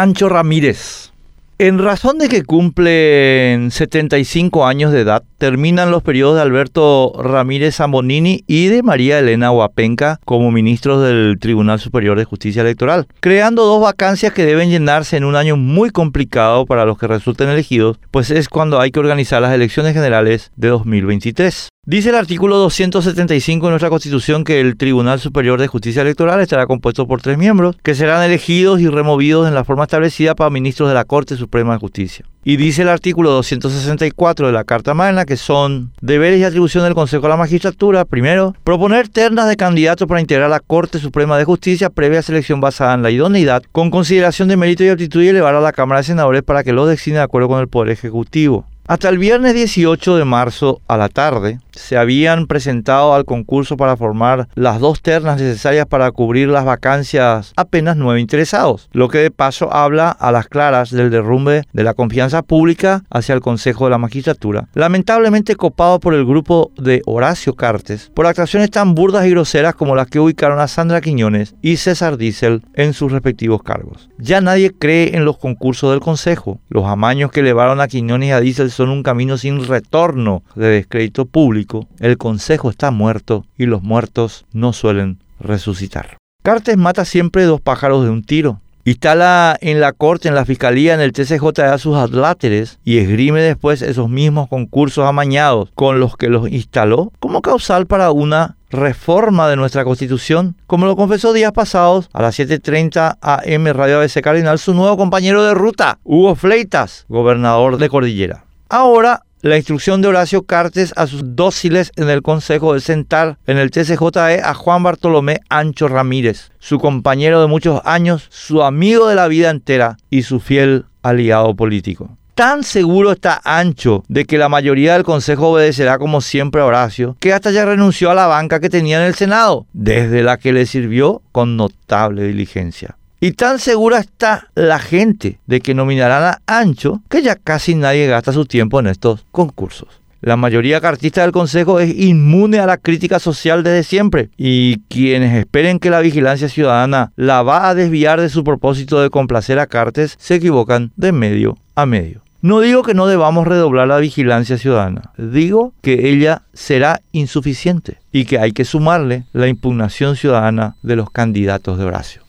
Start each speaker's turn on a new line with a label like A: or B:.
A: Ancho Ramírez. En razón de que cumplen 75 años de edad, terminan los periodos de Alberto Ramírez Zambonini y de María Elena Huapenca como ministros del Tribunal Superior de Justicia Electoral, creando dos vacancias que deben llenarse en un año muy complicado para los que resulten elegidos, pues es cuando hay que organizar las elecciones generales de 2023. Dice el artículo 275 de nuestra Constitución que el Tribunal Superior de Justicia Electoral estará compuesto por tres miembros que serán elegidos y removidos en la forma establecida para ministros de la Corte Suprema de Justicia. Y dice el artículo 264 de la Carta Magna que son deberes y atribuciones del Consejo de la Magistratura. Primero, proponer ternas de candidatos para integrar la Corte Suprema de Justicia previa selección basada en la idoneidad, con consideración de mérito y aptitud y elevar a la Cámara de Senadores para que los designe de acuerdo con el Poder Ejecutivo. Hasta el viernes 18 de marzo a la tarde se habían presentado al concurso para formar las dos ternas necesarias para cubrir las vacancias apenas nueve interesados, lo que de paso habla a las claras del derrumbe de la confianza pública hacia el Consejo de la Magistratura, lamentablemente copado por el grupo de Horacio Cartes por actuaciones tan burdas y groseras como las que ubicaron a Sandra Quiñones y César Diesel en sus respectivos cargos. Ya nadie cree en los concursos del Consejo, los amaños que elevaron a Quiñones y a Diesel son un camino sin retorno de descrédito público, el consejo está muerto y los muertos no suelen resucitar. Cartes mata siempre dos pájaros de un tiro. Instala en la corte, en la fiscalía, en el TCJ a sus adláteres y esgrime después esos mismos concursos amañados con los que los instaló como causal para una reforma de nuestra constitución, como lo confesó días pasados a las 7.30 AM Radio ABC Cardinal su nuevo compañero de ruta, Hugo Fleitas, gobernador de Cordillera. Ahora, la instrucción de Horacio Cartes a sus dóciles en el Consejo de sentar en el TCJE a Juan Bartolomé Ancho Ramírez, su compañero de muchos años, su amigo de la vida entera y su fiel aliado político. Tan seguro está Ancho de que la mayoría del Consejo obedecerá como siempre a Horacio, que hasta ya renunció a la banca que tenía en el Senado, desde la que le sirvió con notable diligencia. Y tan segura está la gente de que nominarán a Ancho que ya casi nadie gasta su tiempo en estos concursos. La mayoría cartista del Consejo es inmune a la crítica social desde siempre y quienes esperen que la vigilancia ciudadana la va a desviar de su propósito de complacer a Cartes se equivocan de medio a medio. No digo que no debamos redoblar la vigilancia ciudadana, digo que ella será insuficiente y que hay que sumarle la impugnación ciudadana de los candidatos de Horacio.